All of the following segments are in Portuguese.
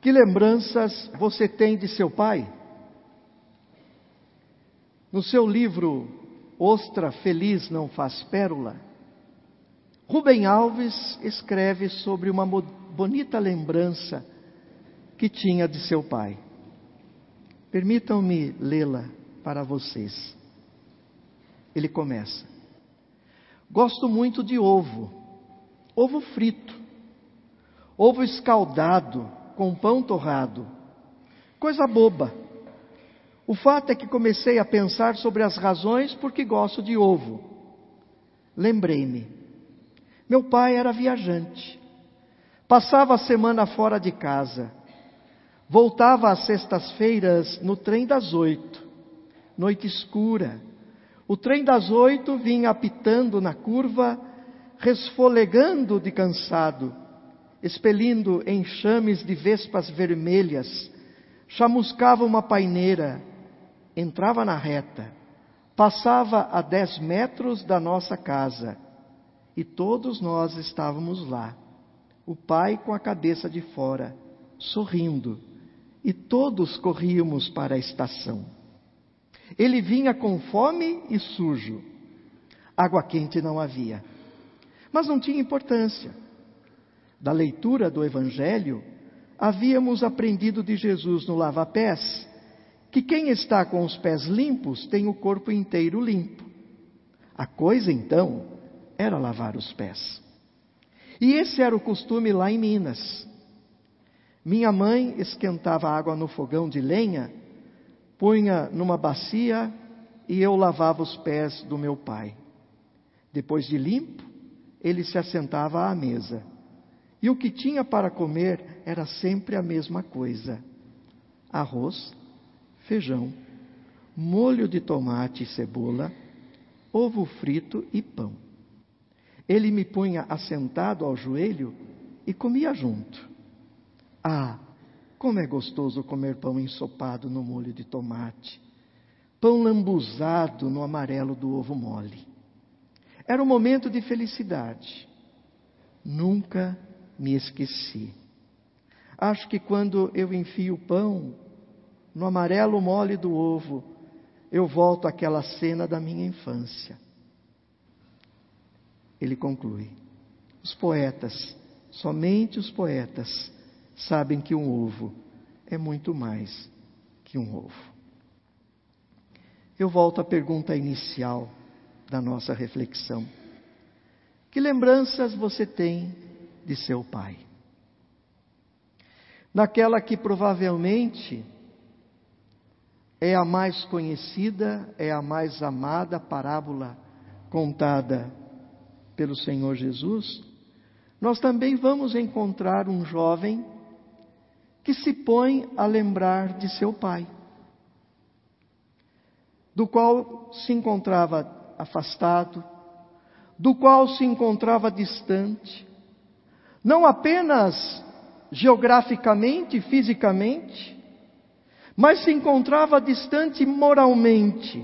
Que lembranças você tem de seu pai? No seu livro Ostra Feliz Não Faz Pérola, Rubem Alves escreve sobre uma bonita lembrança que tinha de seu pai. Permitam-me lê-la para vocês. Ele começa: Gosto muito de ovo, ovo frito, ovo escaldado com pão torrado. Coisa boba. O fato é que comecei a pensar sobre as razões por que gosto de ovo. Lembrei-me. Meu pai era viajante. Passava a semana fora de casa. Voltava às sextas-feiras no trem das oito. Noite escura. O trem das oito vinha apitando na curva, resfolegando de cansado, expelindo enxames de vespas vermelhas, chamuscava uma paineira, entrava na reta, passava a dez metros da nossa casa, e todos nós estávamos lá, o pai com a cabeça de fora, sorrindo, e todos corríamos para a estação. Ele vinha com fome e sujo. Água quente não havia. Mas não tinha importância. Da leitura do Evangelho, havíamos aprendido de Jesus no lava-pés que quem está com os pés limpos tem o corpo inteiro limpo. A coisa então era lavar os pés. E esse era o costume lá em Minas. Minha mãe esquentava água no fogão de lenha, punha numa bacia e eu lavava os pés do meu pai. Depois de limpo, ele se assentava à mesa. E o que tinha para comer era sempre a mesma coisa: arroz, feijão, molho de tomate e cebola, ovo frito e pão. Ele me punha assentado ao joelho e comia junto. Ah, como é gostoso comer pão ensopado no molho de tomate, pão lambuzado no amarelo do ovo mole. Era um momento de felicidade. Nunca me esqueci. Acho que quando eu enfio o pão no amarelo mole do ovo, eu volto àquela cena da minha infância. Ele conclui: os poetas, somente os poetas, sabem que um ovo é muito mais que um ovo. Eu volto à pergunta inicial da nossa reflexão. Que lembranças você tem de seu pai? Naquela que provavelmente é a mais conhecida, é a mais amada parábola contada pelo Senhor Jesus, nós também vamos encontrar um jovem que se põe a lembrar de seu pai, do qual se encontrava afastado, do qual se encontrava distante, não apenas geograficamente, fisicamente, mas se encontrava distante moralmente,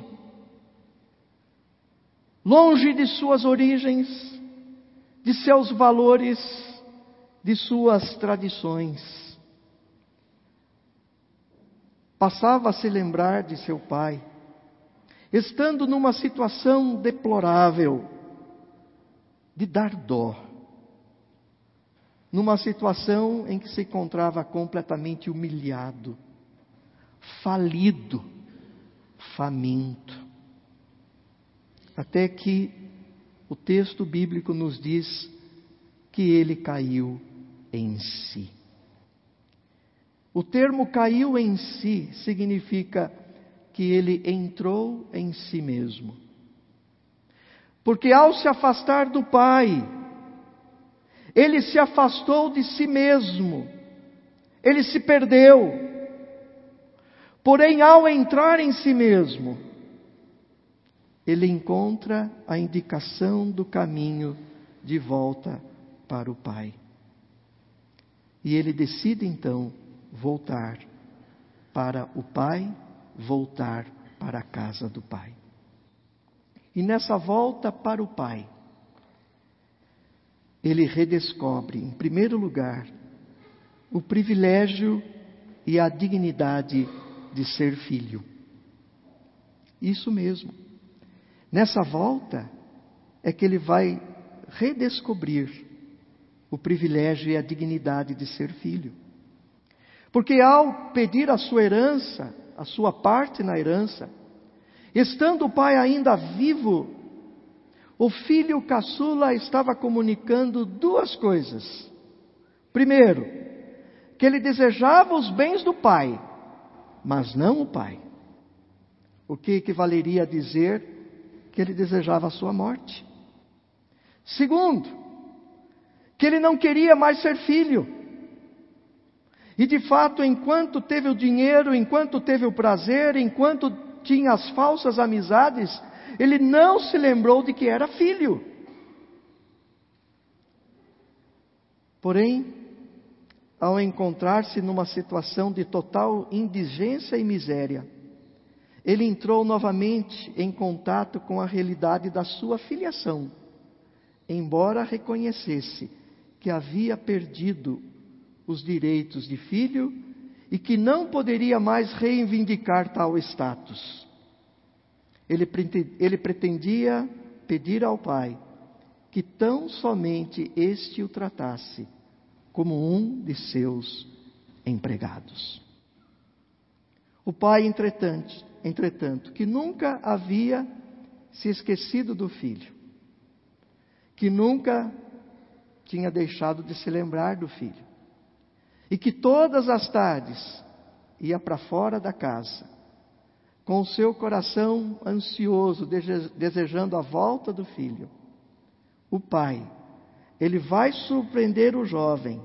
longe de suas origens, de seus valores, de suas tradições. Passava a se lembrar de seu pai, estando numa situação deplorável, de dar dó, numa situação em que se encontrava completamente humilhado, falido, faminto. Até que o texto bíblico nos diz que ele caiu em si. O termo caiu em si significa que ele entrou em si mesmo. Porque ao se afastar do Pai, ele se afastou de si mesmo, ele se perdeu. Porém, ao entrar em si mesmo, ele encontra a indicação do caminho de volta para o Pai. E ele decide então voltar para o Pai, voltar para a casa do Pai. E nessa volta para o Pai, ele redescobre, em primeiro lugar, o privilégio e a dignidade de ser filho. Isso mesmo. Nessa volta é que ele vai redescobrir o privilégio e a dignidade de ser filho. Porque ao pedir a sua herança, a sua parte na herança, estando o pai ainda vivo, o filho caçula estava comunicando duas coisas. Primeiro, que ele desejava os bens do pai, mas não o pai. O que equivaleria a dizer que ele desejava a sua morte. Segundo, que ele não queria mais ser filho. E de fato, enquanto teve o dinheiro, enquanto teve o prazer, enquanto tinha as falsas amizades, ele não se lembrou de que era filho. Porém, ao encontrar-se numa situação de total indigência e miséria, ele entrou novamente em contato com a realidade da sua filiação, embora reconhecesse que havia perdido os direitos de filho e que não poderia mais reivindicar tal status. Ele, pretendia pedir ao pai que tão somente este o tratasse como um de seus empregados. O pai, entretanto, entretanto, que nunca havia se esquecido do filho, que nunca tinha deixado de se lembrar do filho, e que todas as tardes ia para fora da casa, com o seu coração ansioso, desejando a volta do filho. O pai, ele vai surpreender o jovem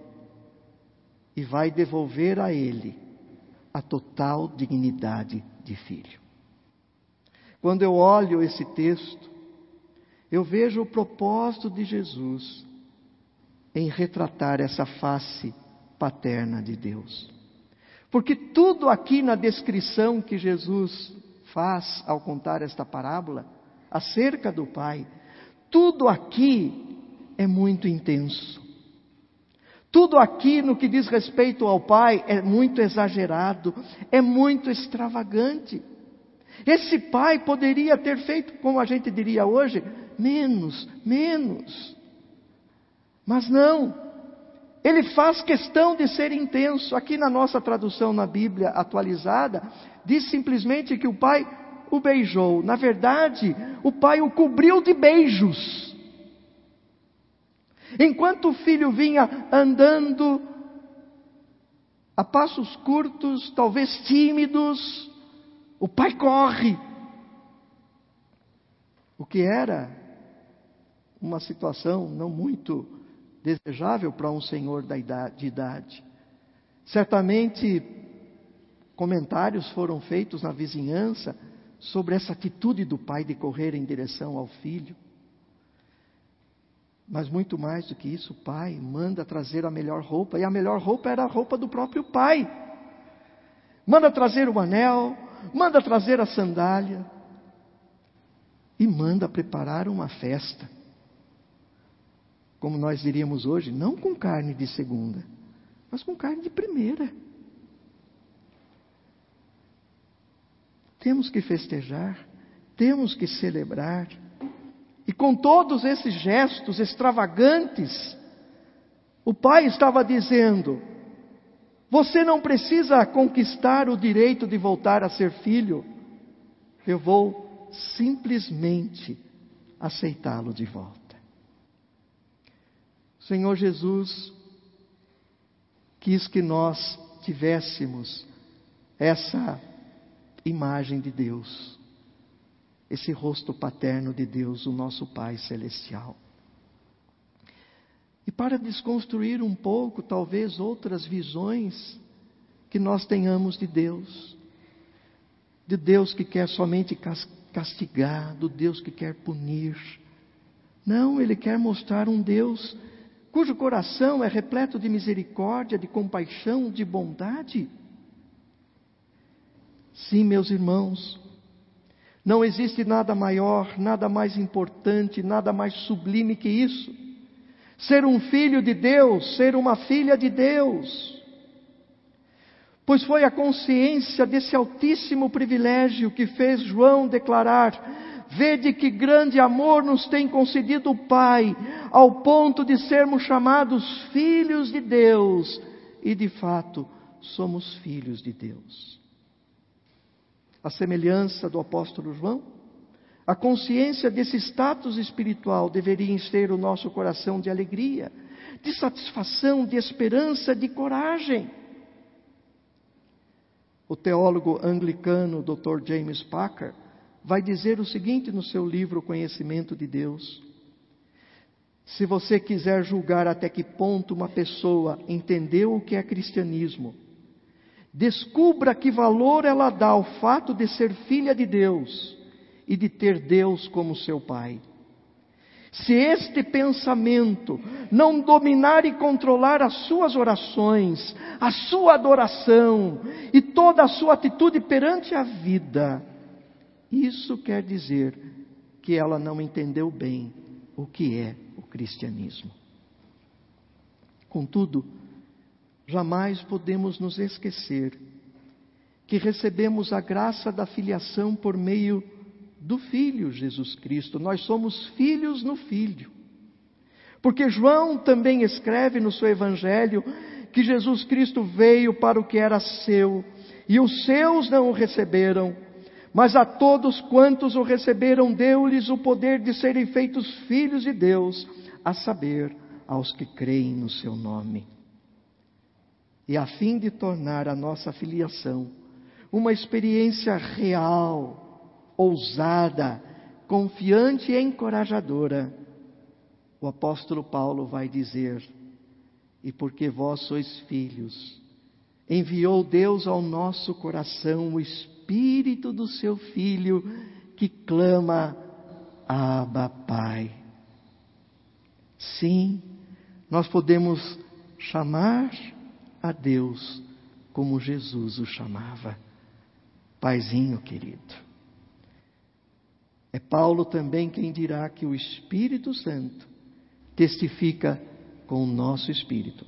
e vai devolver a ele a total dignidade de filho. Quando eu olho esse texto, eu vejo o propósito de Jesus em retratar essa face paterna de Deus. Porque tudo aqui na descrição que Jesus faz ao contar esta parábola acerca do Pai, tudo aqui é muito intenso. Tudo aqui no que diz respeito ao Pai é muito exagerado, é muito extravagante. Esse pai poderia ter feito, como a gente diria hoje, menos, menos. Mas não. Ele faz questão de ser intenso. Aqui na nossa tradução na Bíblia atualizada, diz simplesmente que o pai o beijou. Na verdade, o pai o cobriu de beijos. Enquanto o filho vinha andando a passos curtos, talvez tímidos, o pai corre. O que era uma situação não muito desejável para um senhor de idade. Certamente, comentários foram feitos na vizinhança sobre essa atitude do pai de correr em direção ao filho. Mas muito mais do que isso, o pai manda trazer a melhor roupa, e a melhor roupa era a roupa do próprio pai. Manda trazer o anel, manda trazer a sandália, e manda preparar uma festa. Como nós diríamos hoje, não com carne de segunda, mas com carne de primeira. Temos que festejar, temos que celebrar. E com todos esses gestos extravagantes, o pai estava dizendo: Você não precisa conquistar o direito de voltar a ser filho, eu vou simplesmente aceitá-lo de volta. Senhor Jesus quis que nós tivéssemos essa imagem de Deus esse rosto paterno de Deus, o nosso Pai Celestial. E para desconstruir um pouco, talvez, outras visões que nós tenhamos de Deus, de Deus que quer somente castigar, do Deus que quer punir. Não, Ele quer mostrar um Deus cujo coração é repleto de misericórdia, de compaixão, de bondade. Sim, meus irmãos, não existe nada maior, nada mais importante, nada mais sublime que isso. Ser um filho de Deus, ser uma filha de Deus. pois foi a consciência desse altíssimo privilégio que fez João declarar: Vede que grande amor nos tem concedido o Pai, ao ponto de sermos chamados filhos de Deus, e de fato somos filhos de Deus. A semelhança do apóstolo João, a consciência desse status espiritual deveria encher o nosso coração de alegria, de satisfação, de esperança, de coragem. O teólogo anglicano Dr. James Packer vai dizer o seguinte no seu livro Conhecimento de Deus: Se você quiser julgar até que ponto uma pessoa entendeu o que é cristianismo, descubra que valor ela dá ao fato de ser filha de Deus e de ter Deus como seu pai. Se este pensamento não dominar e controlar as suas orações, a sua adoração e toda a sua atitude perante a vida, isso quer dizer que ela não entendeu bem o que é o cristianismo. Contudo, jamais podemos nos esquecer que recebemos a graça da filiação por meio do Filho Jesus Cristo. Nós somos filhos no Filho. Porque João também escreve no seu Evangelho que Jesus Cristo veio para o que era seu e os seus não o receberam, mas a todos quantos o receberam, deu-lhes o poder de serem feitos filhos de Deus, a saber, aos que creem no seu nome. E a fim de tornar a nossa filiação uma experiência real, ousada, confiante e encorajadora, o apóstolo Paulo vai dizer: E porque vós sois filhos, enviou Deus ao nosso coração o Espírito do seu Filho, que clama, Abba, Pai. Sim, nós podemos chamar a Deus como Jesus o chamava, Paizinho querido. É Paulo também quem dirá que o Espírito Santo testifica com o nosso espírito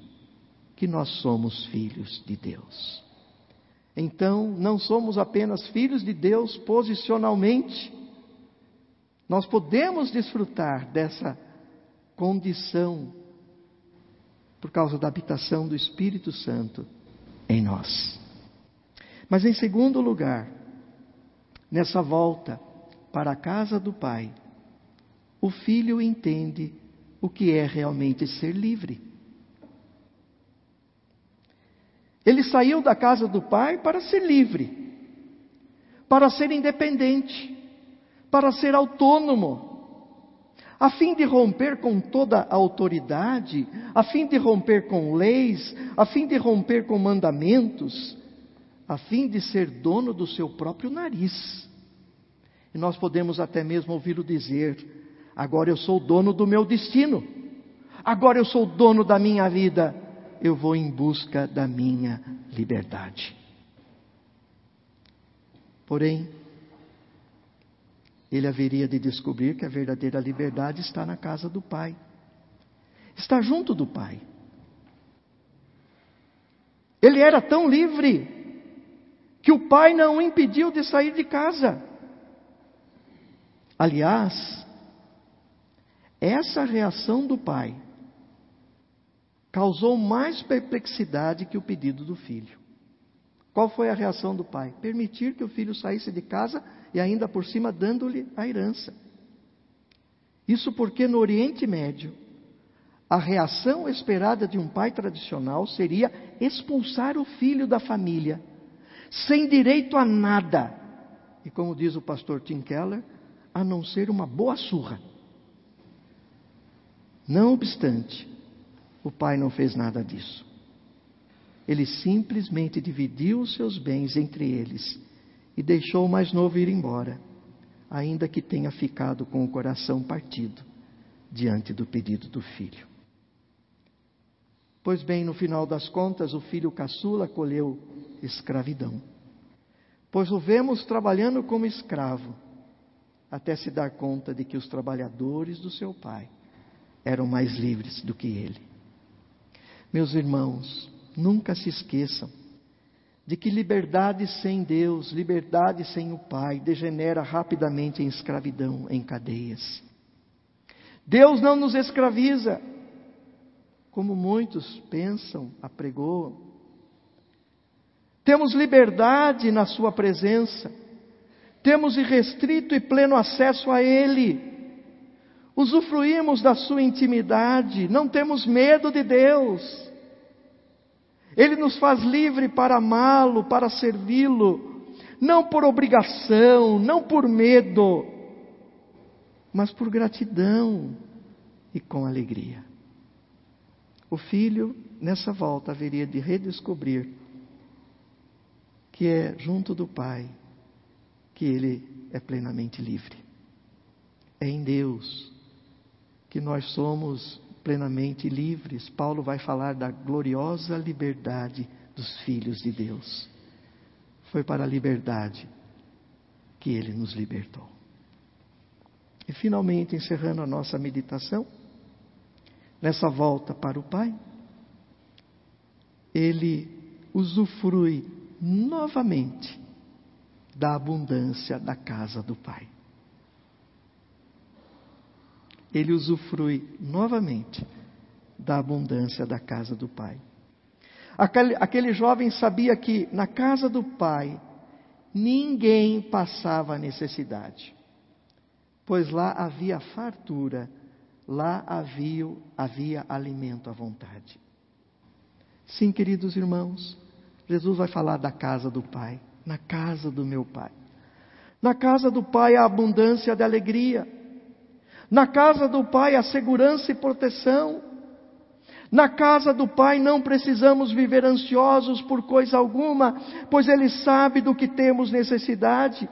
que nós somos filhos de Deus. Então, não somos apenas filhos de Deus posicionalmente, nós podemos desfrutar dessa condição por causa da habitação do Espírito Santo em nós. Mas, em segundo lugar, nessa volta, para a casa do Pai, o filho entende o que é realmente ser livre. Ele saiu da casa do Pai para ser livre, para ser independente, para ser autônomo, a fim de romper com toda a autoridade, a fim de romper com leis, a fim de romper com mandamentos, a fim de ser dono do seu próprio nariz. E nós podemos até mesmo ouvi-lo dizer: agora eu sou dono do meu destino, agora eu sou dono da minha vida, eu vou em busca da minha liberdade. Porém, ele haveria de descobrir que a verdadeira liberdade está na casa do Pai, está junto do Pai. Ele era tão livre que o pai não o impediu de sair de casa. Aliás, essa reação do pai causou mais perplexidade que o pedido do filho. Qual foi a reação do pai? Permitir que o filho saísse de casa e ainda por cima dando-lhe a herança. Isso porque no Oriente Médio, a reação esperada de um pai tradicional seria expulsar o filho da família, sem direito a nada. E como diz o pastor Tim Keller, a não ser uma boa surra. Não obstante, o pai não fez nada disso. Ele simplesmente dividiu os seus bens entre eles e deixou o mais novo ir embora, ainda que tenha ficado com o coração partido diante do pedido do filho. Pois bem, no final das contas, o filho caçula colheu escravidão. Pois o vemos trabalhando como escravo até se dar conta de que os trabalhadores do seu pai eram mais livres do que ele. Meus irmãos, nunca se esqueçam de que liberdade sem Deus, liberdade sem o Pai, degenera rapidamente em escravidão, em cadeias. Deus não nos escraviza, como muitos pensam, apregoam. Temos liberdade na Sua presença, temos irrestrito e pleno acesso a Ele, usufruímos da Sua intimidade, não temos medo de Deus. Ele nos faz livre para amá-lo, para servi-lo, não por obrigação, não por medo, mas por gratidão e com alegria. O filho, nessa volta, haveria de redescobrir que é junto do Pai que ele é plenamente livre. É em Deus que nós somos plenamente livres. Paulo vai falar da gloriosa liberdade dos filhos de Deus. Foi para a liberdade que ele nos libertou. E finalmente, encerrando a nossa meditação, nessa volta para o Pai, ele usufrui novamente da abundância da casa do Pai ele usufrui novamente da abundância da casa do Pai. Aquele, aquele jovem sabia que na casa do Pai ninguém passava necessidade, pois lá havia fartura, lá havia, havia alimento à vontade. Sim, queridos irmãos, Jesus vai falar da casa do Pai, na casa do meu Pai. Na casa do Pai há abundância de alegria. Na casa do Pai há segurança e proteção. Na casa do Pai não precisamos viver ansiosos por coisa alguma, pois Ele sabe do que temos necessidade.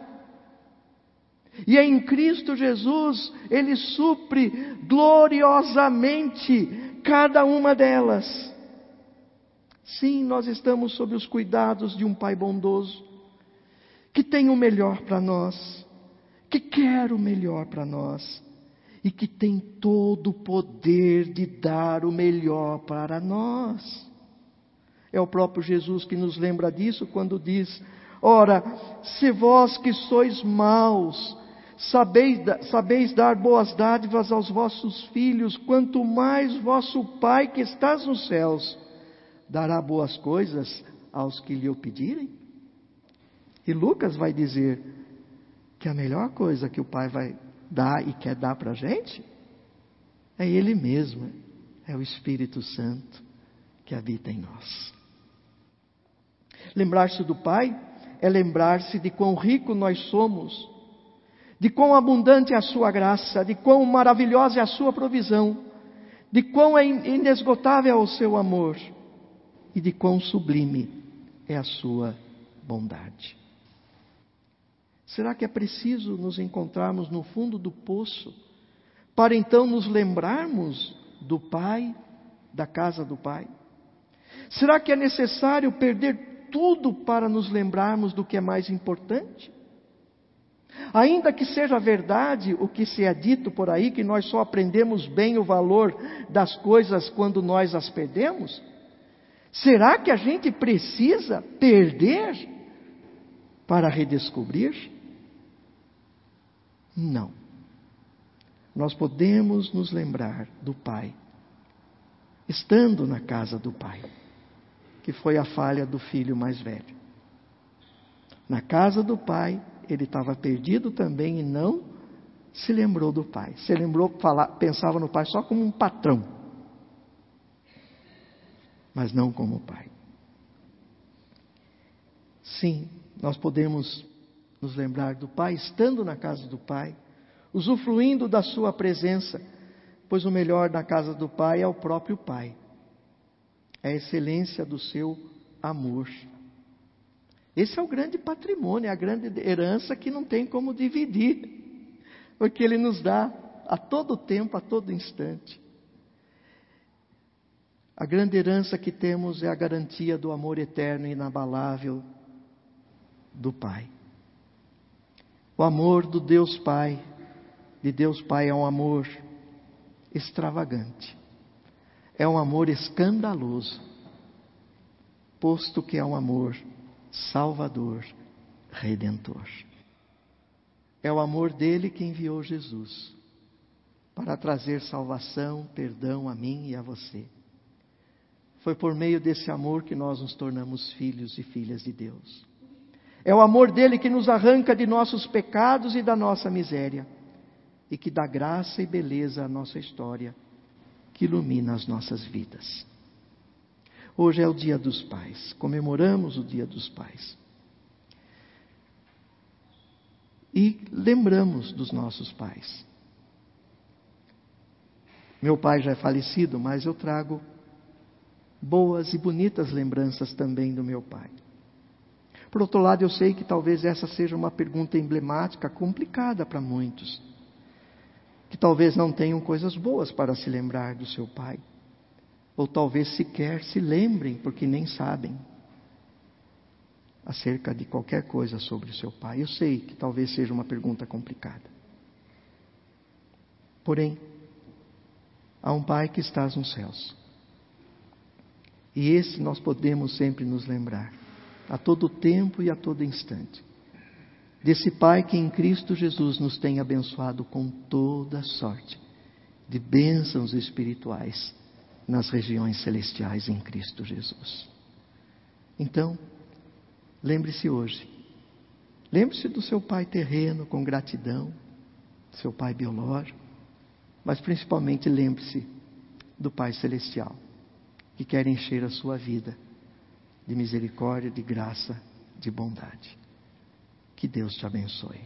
E é em Cristo Jesus Ele supre gloriosamente cada uma delas. Sim, nós estamos sob os cuidados de um Pai bondoso, que tem o melhor para nós, que quer o melhor para nós e que tem todo o poder de dar o melhor para nós. É o próprio Jesus que nos lembra disso quando diz: Ora, se vós que sois maus, sabeis, sabeis dar boas dádivas aos vossos filhos, quanto mais vosso Pai que estás nos céus dará boas coisas aos que lhe o pedirem? E Lucas vai dizer que a melhor coisa que o Pai vai dá e quer dar para a gente? É Ele mesmo, é o Espírito Santo que habita em nós. Lembrar-se do Pai é lembrar-se de quão rico nós somos, de quão abundante é a Sua graça, de quão maravilhosa é a Sua provisão, de quão é inesgotável é o Seu amor e de quão sublime é a Sua bondade. Será que é preciso nos encontrarmos no fundo do poço para então nos lembrarmos do Pai, da casa do Pai? Será que é necessário perder tudo para nos lembrarmos do que é mais importante? Ainda que seja verdade o que se é dito por aí, que nós só aprendemos bem o valor das coisas quando nós as perdemos, será que a gente precisa perder para redescobrir? Não. Nós podemos nos lembrar do Pai, estando na casa do Pai, que foi a falha do filho mais velho. Na casa do Pai, ele estava perdido também e não se lembrou do Pai. Se lembrou, pensava no Pai só como um patrão, mas não como Pai. Sim, nós podemos nos lembrar do Pai, estando na casa do Pai, usufruindo da Sua presença, pois o melhor na casa do Pai é o próprio Pai, é a excelência do seu amor. Esse é o grande patrimônio, é a grande herança que não tem como dividir, porque Ele nos dá a todo tempo, a todo instante. A grande herança que temos é a garantia do amor eterno e inabalável do Pai. O amor do Deus Pai, de Deus Pai, é um amor extravagante, é um amor escandaloso, posto que é um amor Salvador, Redentor. É o amor dele que enviou Jesus para trazer salvação, perdão a mim e a você. Foi por meio desse amor que nós nos tornamos filhos e filhas de Deus. É o amor dele que nos arranca de nossos pecados e da nossa miséria e que dá graça e beleza à nossa história, que ilumina as nossas vidas. Hoje é o Dia dos Pais, comemoramos o Dia dos Pais. E lembramos dos nossos pais. Meu pai já é falecido, mas eu trago boas e bonitas lembranças também do meu pai. Por outro lado, eu sei que talvez essa seja uma pergunta emblemática, complicada para muitos, que talvez não tenham coisas boas para se lembrar do seu pai, ou talvez sequer se lembrem porque nem sabem acerca de qualquer coisa sobre o seu pai. Eu sei que talvez seja uma pergunta complicada. Porém, há um pai que está nos céus e esse nós podemos sempre nos lembrar, a todo tempo e a todo instante. Desse Pai que em Cristo Jesus nos tem abençoado com toda sorte de bênçãos espirituais nas regiões celestiais em Cristo Jesus. Então, lembre-se hoje. Lembre-se do seu pai terreno com gratidão, seu pai biológico, mas principalmente lembre-se do Pai celestial que quer encher a sua vida de misericórdia, de graça, de bondade. Que Deus te abençoe.